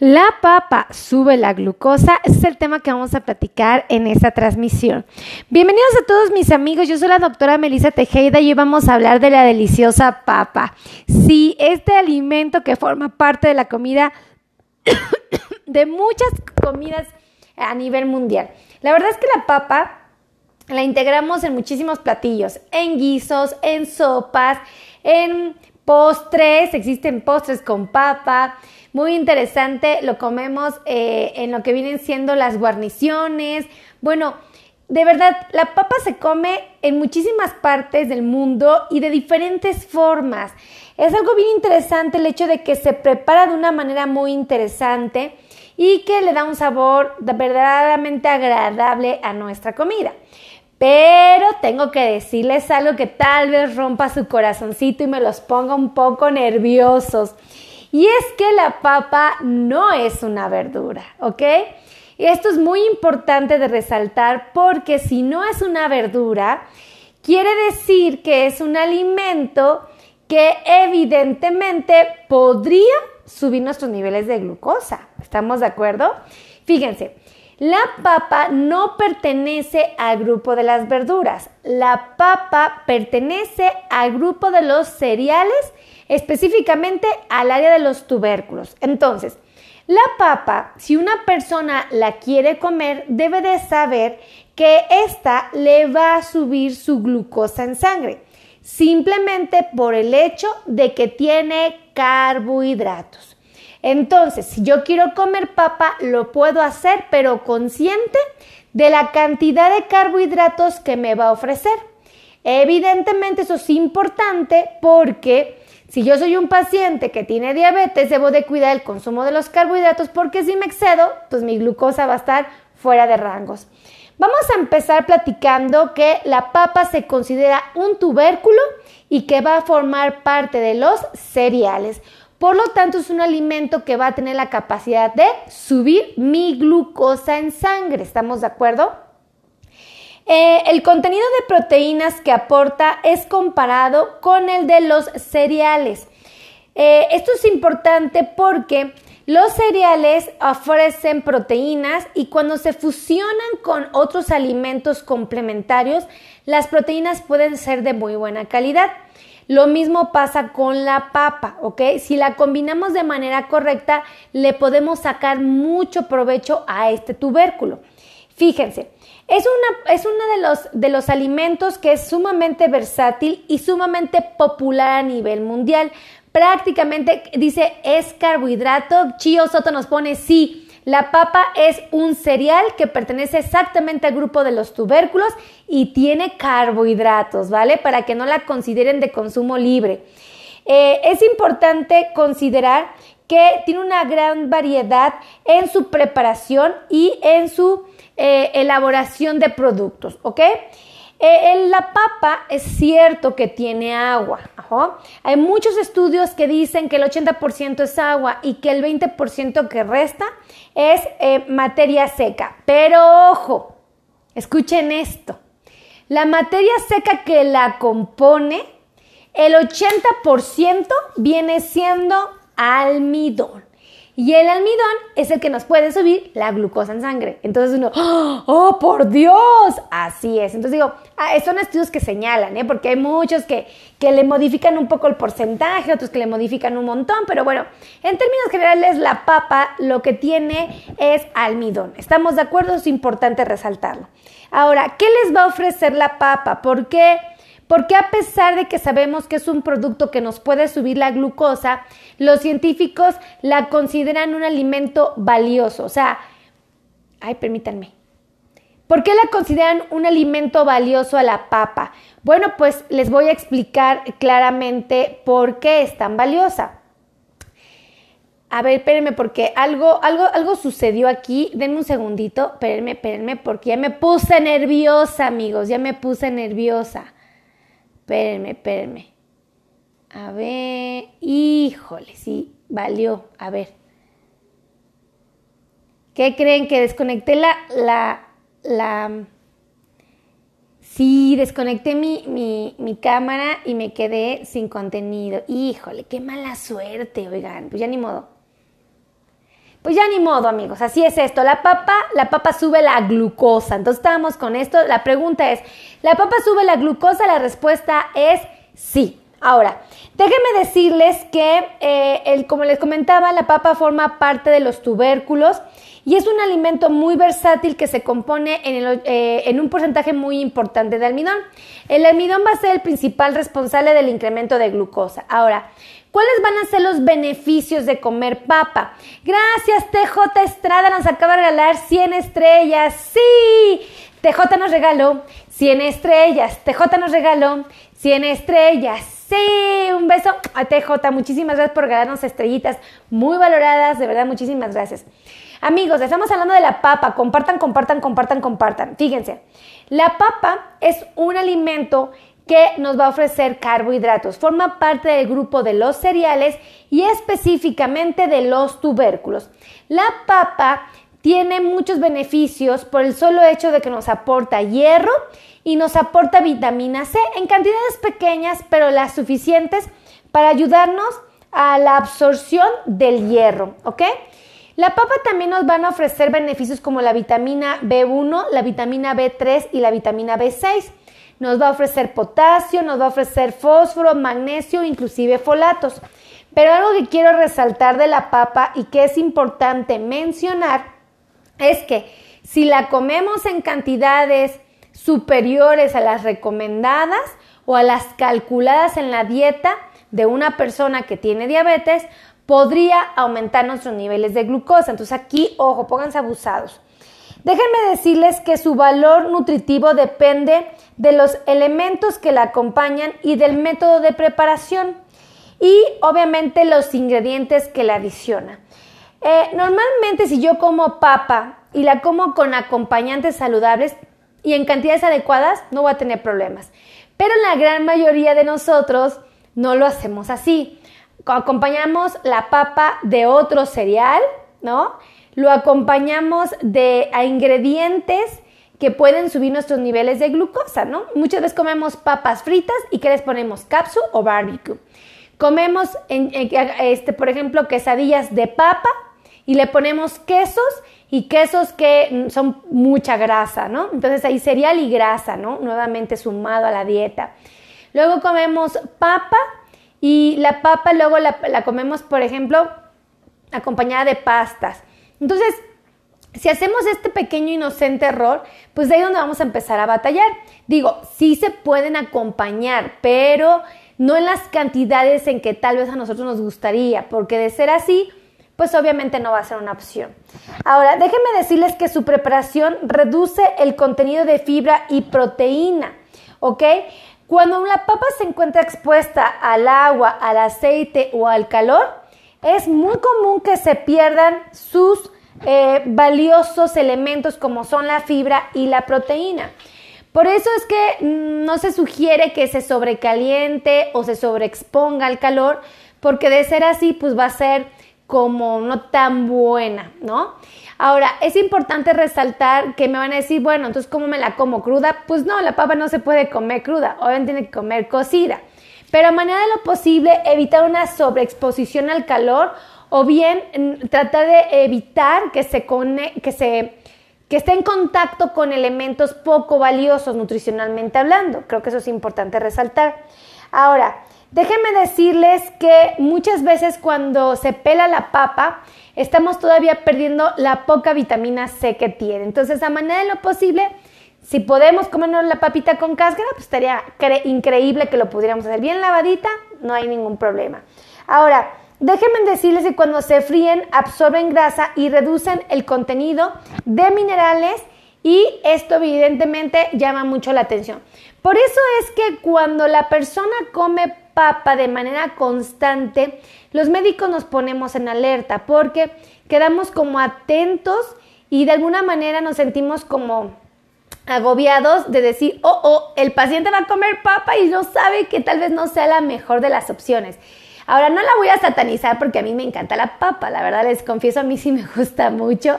La papa sube la glucosa, ese es el tema que vamos a platicar en esta transmisión. Bienvenidos a todos mis amigos, yo soy la doctora Melissa Tejeda y hoy vamos a hablar de la deliciosa papa. Sí, este alimento que forma parte de la comida de muchas comidas a nivel mundial. La verdad es que la papa la integramos en muchísimos platillos, en guisos, en sopas, en postres, existen postres con papa, muy interesante, lo comemos eh, en lo que vienen siendo las guarniciones. Bueno, de verdad, la papa se come en muchísimas partes del mundo y de diferentes formas. Es algo bien interesante el hecho de que se prepara de una manera muy interesante y que le da un sabor verdaderamente agradable a nuestra comida. Pero tengo que decirles algo que tal vez rompa su corazoncito y me los ponga un poco nerviosos. Y es que la papa no es una verdura, ¿ok? Esto es muy importante de resaltar porque si no es una verdura, quiere decir que es un alimento que evidentemente podría subir nuestros niveles de glucosa. ¿Estamos de acuerdo? Fíjense, la papa no pertenece al grupo de las verduras. La papa pertenece al grupo de los cereales, específicamente al área de los tubérculos. Entonces, la papa, si una persona la quiere comer, debe de saber que esta le va a subir su glucosa en sangre, simplemente por el hecho de que tiene carbohidratos. Entonces, si yo quiero comer papa, lo puedo hacer, pero consciente de la cantidad de carbohidratos que me va a ofrecer. Evidentemente eso es importante porque si yo soy un paciente que tiene diabetes, debo de cuidar el consumo de los carbohidratos porque si me excedo, pues mi glucosa va a estar fuera de rangos. Vamos a empezar platicando que la papa se considera un tubérculo y que va a formar parte de los cereales. Por lo tanto, es un alimento que va a tener la capacidad de subir mi glucosa en sangre. ¿Estamos de acuerdo? Eh, el contenido de proteínas que aporta es comparado con el de los cereales. Eh, esto es importante porque los cereales ofrecen proteínas y cuando se fusionan con otros alimentos complementarios, las proteínas pueden ser de muy buena calidad. Lo mismo pasa con la papa, ¿ok? Si la combinamos de manera correcta, le podemos sacar mucho provecho a este tubérculo. Fíjense, es, una, es uno de los, de los alimentos que es sumamente versátil y sumamente popular a nivel mundial. Prácticamente dice es carbohidrato. Chio Soto nos pone sí. La papa es un cereal que pertenece exactamente al grupo de los tubérculos y tiene carbohidratos, ¿vale? Para que no la consideren de consumo libre. Eh, es importante considerar que tiene una gran variedad en su preparación y en su eh, elaboración de productos, ¿ok? Eh, en la papa es cierto que tiene agua. Hay muchos estudios que dicen que el 80% es agua y que el 20% que resta es eh, materia seca. Pero ojo, escuchen esto. La materia seca que la compone, el 80% viene siendo almidón. Y el almidón es el que nos puede subir la glucosa en sangre. Entonces uno, ¡oh, por Dios! Así es. Entonces digo, ah, son estudios que señalan, ¿eh? porque hay muchos que, que le modifican un poco el porcentaje, otros que le modifican un montón, pero bueno, en términos generales la papa lo que tiene es almidón. ¿Estamos de acuerdo? Es importante resaltarlo. Ahora, ¿qué les va a ofrecer la papa? ¿Por qué? Porque a pesar de que sabemos que es un producto que nos puede subir la glucosa, los científicos la consideran un alimento valioso. O sea, ay, permítanme. ¿Por qué la consideran un alimento valioso a la papa? Bueno, pues les voy a explicar claramente por qué es tan valiosa. A ver, espérenme, porque algo, algo, algo sucedió aquí. Denme un segundito. Espérenme, espérenme, porque ya me puse nerviosa, amigos. Ya me puse nerviosa. Espérenme, espérenme. A ver, híjole, sí, valió. A ver. ¿Qué creen? Que desconecté la, la, la... Sí, desconecté mi, mi, mi, cámara y me quedé sin contenido. Híjole, qué mala suerte, oigan. Pues ya ni modo. Pues ya ni modo, amigos, así es esto. La papa, la papa sube la glucosa. Entonces estábamos con esto. La pregunta es, ¿la papa sube la glucosa? La respuesta es sí. Ahora, déjenme decirles que, eh, el, como les comentaba, la papa forma parte de los tubérculos y es un alimento muy versátil que se compone en, eh, en, un porcentaje muy importante de almidón. El almidón va a ser el principal responsable del incremento de glucosa. Ahora, ¿cuáles van a ser los beneficios de comer papa? Gracias, TJ Estrada nos acaba de regalar 100 estrellas. Sí, TJ nos regaló 100 estrellas. TJ nos regaló 100 estrellas. Sí, un beso a TJ. Muchísimas gracias por regalarnos estrellitas muy valoradas. De verdad, muchísimas gracias. Amigos, estamos hablando de la papa. Compartan, compartan, compartan, compartan. Fíjense, la papa es un alimento que nos va a ofrecer carbohidratos. Forma parte del grupo de los cereales y específicamente de los tubérculos. La papa tiene muchos beneficios por el solo hecho de que nos aporta hierro y nos aporta vitamina C en cantidades pequeñas, pero las suficientes para ayudarnos a la absorción del hierro, ¿ok? La papa también nos van a ofrecer beneficios como la vitamina B1, la vitamina B3 y la vitamina B6. Nos va a ofrecer potasio, nos va a ofrecer fósforo, magnesio, inclusive folatos. Pero algo que quiero resaltar de la papa y que es importante mencionar es que si la comemos en cantidades superiores a las recomendadas o a las calculadas en la dieta de una persona que tiene diabetes, podría aumentar nuestros niveles de glucosa. Entonces aquí, ojo, pónganse abusados. Déjenme decirles que su valor nutritivo depende de los elementos que la acompañan y del método de preparación y obviamente los ingredientes que la adicionan. Eh, normalmente si yo como papa y la como con acompañantes saludables, y en cantidades adecuadas no va a tener problemas. Pero la gran mayoría de nosotros no lo hacemos así. Acompañamos la papa de otro cereal, ¿no? Lo acompañamos de a ingredientes que pueden subir nuestros niveles de glucosa, ¿no? Muchas veces comemos papas fritas y que les ponemos capsu o barbecue. Comemos, este, por ejemplo, quesadillas de papa y le ponemos quesos y quesos que son mucha grasa, ¿no? Entonces hay cereal y grasa, ¿no? Nuevamente sumado a la dieta. Luego comemos papa y la papa luego la, comemos, por ejemplo, acompañada de pastas. Entonces, si hacemos este pequeño inocente error, pues de ahí es donde vamos a empezar a batallar. Digo, sí se pueden acompañar, pero no en las cantidades en que tal vez a nosotros nos gustaría, porque de ser así, pues obviamente no va a ser una opción. Ahora, déjenme decirles que su preparación reduce el contenido de fibra y proteína, ¿ok? Cuando la papa se encuentra expuesta al agua, al aceite o al calor, es muy común que se pierdan sus eh, valiosos elementos como son la fibra y la proteína. Por eso es que no se sugiere que se sobrecaliente o se sobreexponga al calor, porque de ser así, pues va a ser como no tan buena, ¿no? Ahora, es importante resaltar que me van a decir, bueno, entonces, ¿cómo me la como cruda? Pues no, la papa no se puede comer cruda, obviamente tiene que comer cocida. Pero a manera de lo posible, evitar una sobreexposición al calor o bien mm, tratar de evitar que se, que se que esté en contacto con elementos poco valiosos nutricionalmente hablando. Creo que eso es importante resaltar. Ahora, Déjenme decirles que muchas veces cuando se pela la papa, estamos todavía perdiendo la poca vitamina C que tiene. Entonces, a manera de lo posible, si podemos comernos la papita con cáscara, pues estaría increíble que lo pudiéramos hacer bien lavadita, no hay ningún problema. Ahora, déjenme decirles que cuando se fríen, absorben grasa y reducen el contenido de minerales y esto evidentemente llama mucho la atención. Por eso es que cuando la persona come papa de manera constante, los médicos nos ponemos en alerta porque quedamos como atentos y de alguna manera nos sentimos como agobiados de decir, oh, oh, el paciente va a comer papa y no sabe que tal vez no sea la mejor de las opciones. Ahora no la voy a satanizar porque a mí me encanta la papa, la verdad les confieso, a mí sí me gusta mucho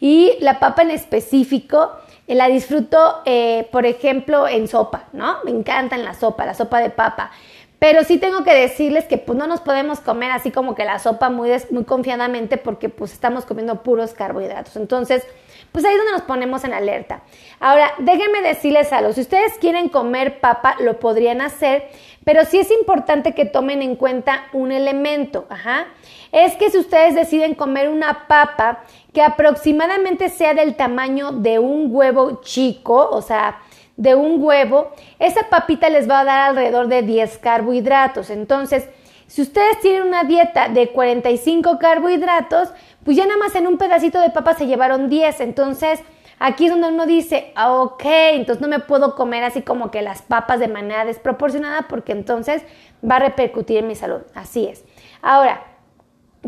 y la papa en específico eh, la disfruto, eh, por ejemplo, en sopa, ¿no? Me encanta en la sopa, la sopa de papa. Pero sí tengo que decirles que pues no nos podemos comer así como que la sopa muy, muy confiadamente porque pues estamos comiendo puros carbohidratos. Entonces, pues ahí es donde nos ponemos en alerta. Ahora, déjenme decirles algo, si ustedes quieren comer papa, lo podrían hacer, pero sí es importante que tomen en cuenta un elemento, ajá. Es que si ustedes deciden comer una papa que aproximadamente sea del tamaño de un huevo chico, o sea, de un huevo, esa papita les va a dar alrededor de 10 carbohidratos. Entonces, si ustedes tienen una dieta de 45 carbohidratos, pues ya nada más en un pedacito de papa se llevaron 10. Entonces, aquí es donde uno dice, ah, ok, entonces no me puedo comer así como que las papas de manera desproporcionada porque entonces va a repercutir en mi salud. Así es. Ahora,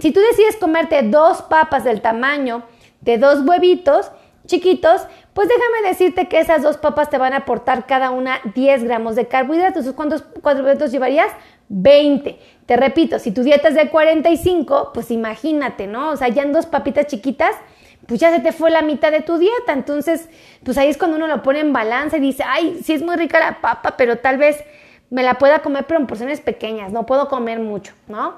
si tú decides comerte dos papas del tamaño de dos huevitos chiquitos, pues déjame decirte que esas dos papas te van a aportar cada una 10 gramos de carbohidratos. ¿Cuántos carbohidratos llevarías? 20. Te repito, si tu dieta es de 45, pues imagínate, ¿no? O sea, ya en dos papitas chiquitas, pues ya se te fue la mitad de tu dieta. Entonces, pues ahí es cuando uno lo pone en balanza y dice, ay, sí es muy rica la papa, pero tal vez me la pueda comer, pero en porciones pequeñas, no puedo comer mucho, ¿no?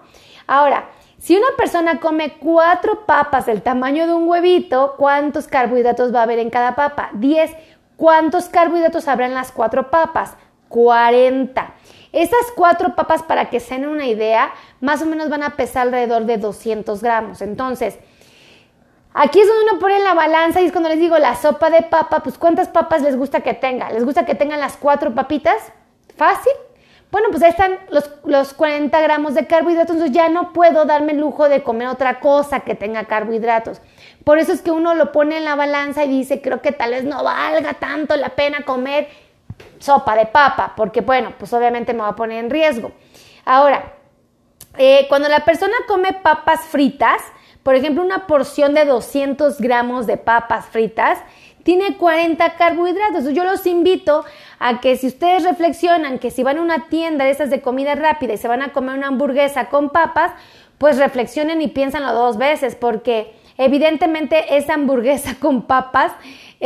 Ahora, si una persona come cuatro papas del tamaño de un huevito, ¿cuántos carbohidratos va a haber en cada papa? 10. ¿Cuántos carbohidratos habrá en las cuatro papas? 40. Esas cuatro papas, para que se den una idea, más o menos van a pesar alrededor de 200 gramos. Entonces, aquí es donde uno pone la balanza y es cuando les digo la sopa de papa, pues ¿cuántas papas les gusta que tenga? ¿Les gusta que tengan las cuatro papitas? ¿Fácil? Bueno, pues ahí están los, los 40 gramos de carbohidratos, entonces ya no puedo darme el lujo de comer otra cosa que tenga carbohidratos. Por eso es que uno lo pone en la balanza y dice, creo que tal vez no valga tanto la pena comer sopa de papa, porque bueno, pues obviamente me va a poner en riesgo. Ahora, eh, cuando la persona come papas fritas, por ejemplo, una porción de 200 gramos de papas fritas, tiene 40 carbohidratos. Yo los invito a que si ustedes reflexionan que si van a una tienda de esas de comida rápida y se van a comer una hamburguesa con papas, pues reflexionen y piénsanlo dos veces, porque evidentemente esa hamburguesa con papas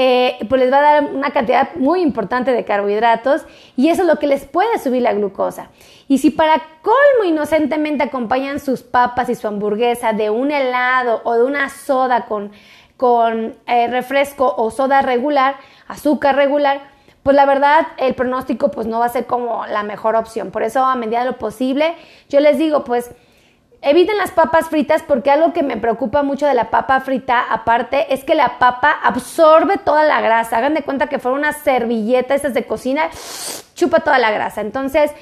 eh, pues les va a dar una cantidad muy importante de carbohidratos y eso es lo que les puede subir la glucosa. Y si para colmo inocentemente acompañan sus papas y su hamburguesa de un helado o de una soda con con eh, refresco o soda regular, azúcar regular, pues la verdad el pronóstico pues no va a ser como la mejor opción. Por eso a medida de lo posible yo les digo pues eviten las papas fritas porque algo que me preocupa mucho de la papa frita aparte es que la papa absorbe toda la grasa. Hagan de cuenta que fuera una servilleta esas de cocina, chupa toda la grasa. Entonces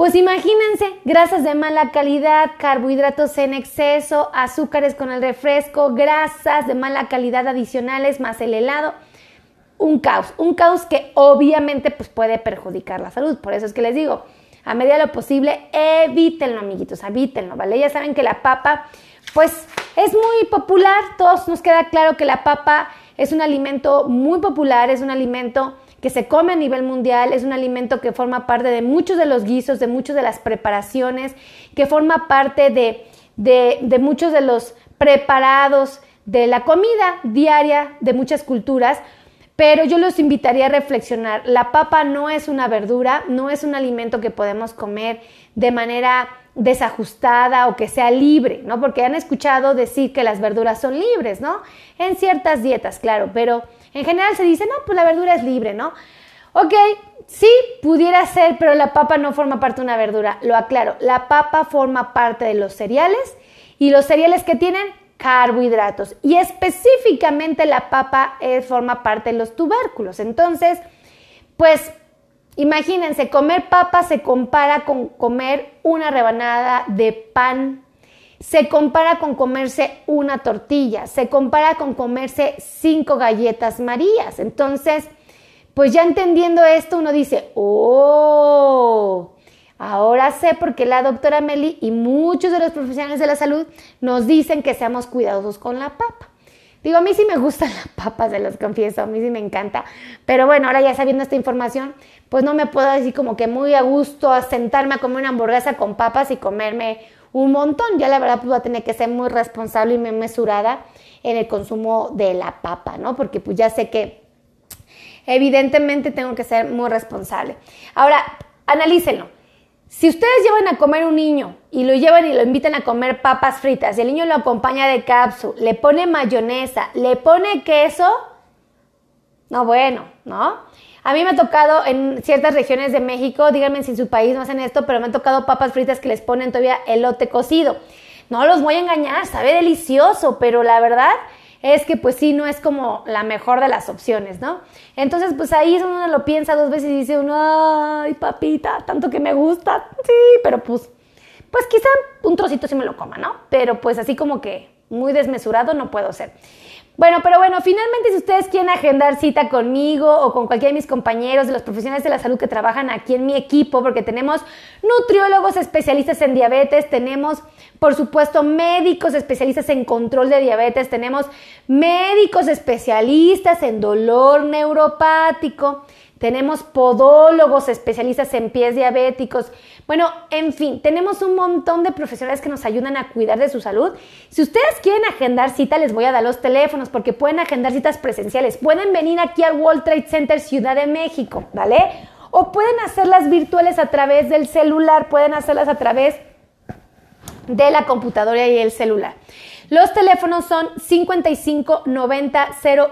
pues imagínense, grasas de mala calidad, carbohidratos en exceso, azúcares con el refresco, grasas de mala calidad adicionales más el helado. Un caos, un caos que obviamente pues, puede perjudicar la salud. Por eso es que les digo, a medida de lo posible, evítenlo, amiguitos, evítenlo, ¿vale? Ya saben que la papa, pues es muy popular, todos nos queda claro que la papa es un alimento muy popular, es un alimento que se come a nivel mundial, es un alimento que forma parte de muchos de los guisos, de muchas de las preparaciones, que forma parte de, de, muchos de los preparados de la comida diaria de muchas culturas, pero yo los invitaría a reflexionar. La papa no es una verdura, no es un alimento que podemos comer de manera desajustada o que sea libre, ¿no? Porque han escuchado decir que las verduras son libres, ¿no? En ciertas dietas, claro, pero en general se dice, no, pues la verdura es libre, ¿no? Ok, sí, pudiera ser, pero la papa no forma parte de una verdura. Lo aclaro, la papa forma parte de los cereales y los cereales que tienen carbohidratos. Y específicamente la papa eh, forma parte de los tubérculos. Entonces, pues imagínense, comer papa se compara con comer una rebanada de pan se compara con comerse una tortilla, se compara con comerse cinco galletas marías. Entonces, pues ya entendiendo esto, uno dice, oh, ahora sé por qué la doctora Meli y muchos de los profesionales de la salud nos dicen que seamos cuidadosos con la papa. Digo, a mí sí me gustan las papas, se los confieso, a mí sí me encanta. Pero bueno, ahora ya sabiendo esta información, pues no me puedo decir como que muy a gusto a sentarme a comer una hamburguesa con papas y comerme un montón. Ya la verdad pues voy a tener que ser muy responsable y muy mesurada en el consumo de la papa, ¿no? Porque pues ya sé que evidentemente tengo que ser muy responsable. Ahora, analícenlo. Si ustedes llevan a comer un niño y lo llevan y lo invitan a comer papas fritas, y el niño lo acompaña de cápsula, le pone mayonesa, le pone queso, no bueno, ¿no? A mí me ha tocado en ciertas regiones de México, díganme si en su país no hacen esto, pero me han tocado papas fritas que les ponen todavía elote cocido. No los voy a engañar, sabe delicioso, pero la verdad es que pues sí, no es como la mejor de las opciones, ¿no? Entonces pues ahí uno lo piensa dos veces y dice uno, ay papita, tanto que me gusta, sí, pero pues, pues quizá un trocito sí me lo coma, ¿no? Pero pues así como que muy desmesurado no puedo ser. Bueno, pero bueno, finalmente si ustedes quieren agendar cita conmigo o con cualquiera de mis compañeros de los profesionales de la salud que trabajan aquí en mi equipo, porque tenemos nutriólogos especialistas en diabetes, tenemos por supuesto médicos especialistas en control de diabetes, tenemos médicos especialistas en dolor neuropático, tenemos podólogos especialistas en pies diabéticos. Bueno, en fin, tenemos un montón de profesionales que nos ayudan a cuidar de su salud. Si ustedes quieren agendar cita, les voy a dar los teléfonos porque pueden agendar citas presenciales. Pueden venir aquí al World Trade Center Ciudad de México, ¿vale? O pueden hacerlas virtuales a través del celular, pueden hacerlas a través de la computadora y el celular. Los teléfonos son 55 90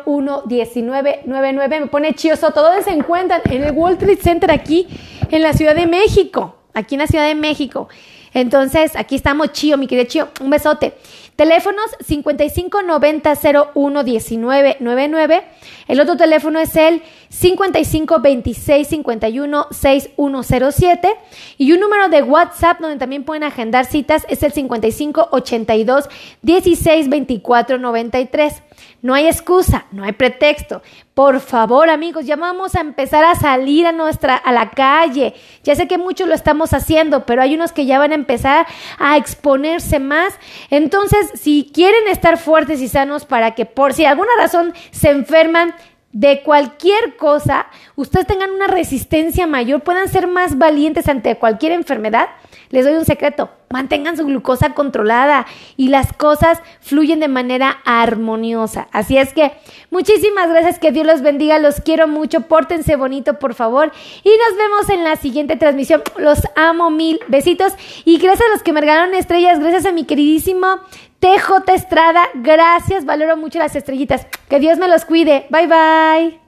01 19 99. Me pone chioso. Todos se encuentran en el World Trade Center aquí en la Ciudad de México. Aquí en la Ciudad de México. Entonces, aquí estamos, Chío, mi querido Chío. Un besote. Teléfonos 55 90 01 19 99. El otro teléfono es el 55 26 51 6107. Y un número de WhatsApp donde también pueden agendar citas es el 55 82 16 24 93. No hay excusa, no hay pretexto. Por favor, amigos, ya vamos a empezar a salir a nuestra a la calle. Ya sé que muchos lo estamos haciendo, pero hay unos que ya van a empezar a exponerse más. Entonces, si quieren estar fuertes y sanos para que por si alguna razón se enferman, de cualquier cosa, ustedes tengan una resistencia mayor, puedan ser más valientes ante cualquier enfermedad, les doy un secreto, mantengan su glucosa controlada y las cosas fluyen de manera armoniosa. Así es que muchísimas gracias, que Dios los bendiga, los quiero mucho, pórtense bonito por favor y nos vemos en la siguiente transmisión. Los amo mil besitos y gracias a los que me regalaron estrellas, gracias a mi queridísimo TJ Estrada, gracias, valoro mucho las estrellitas. Que Dios me los cuide. Bye bye.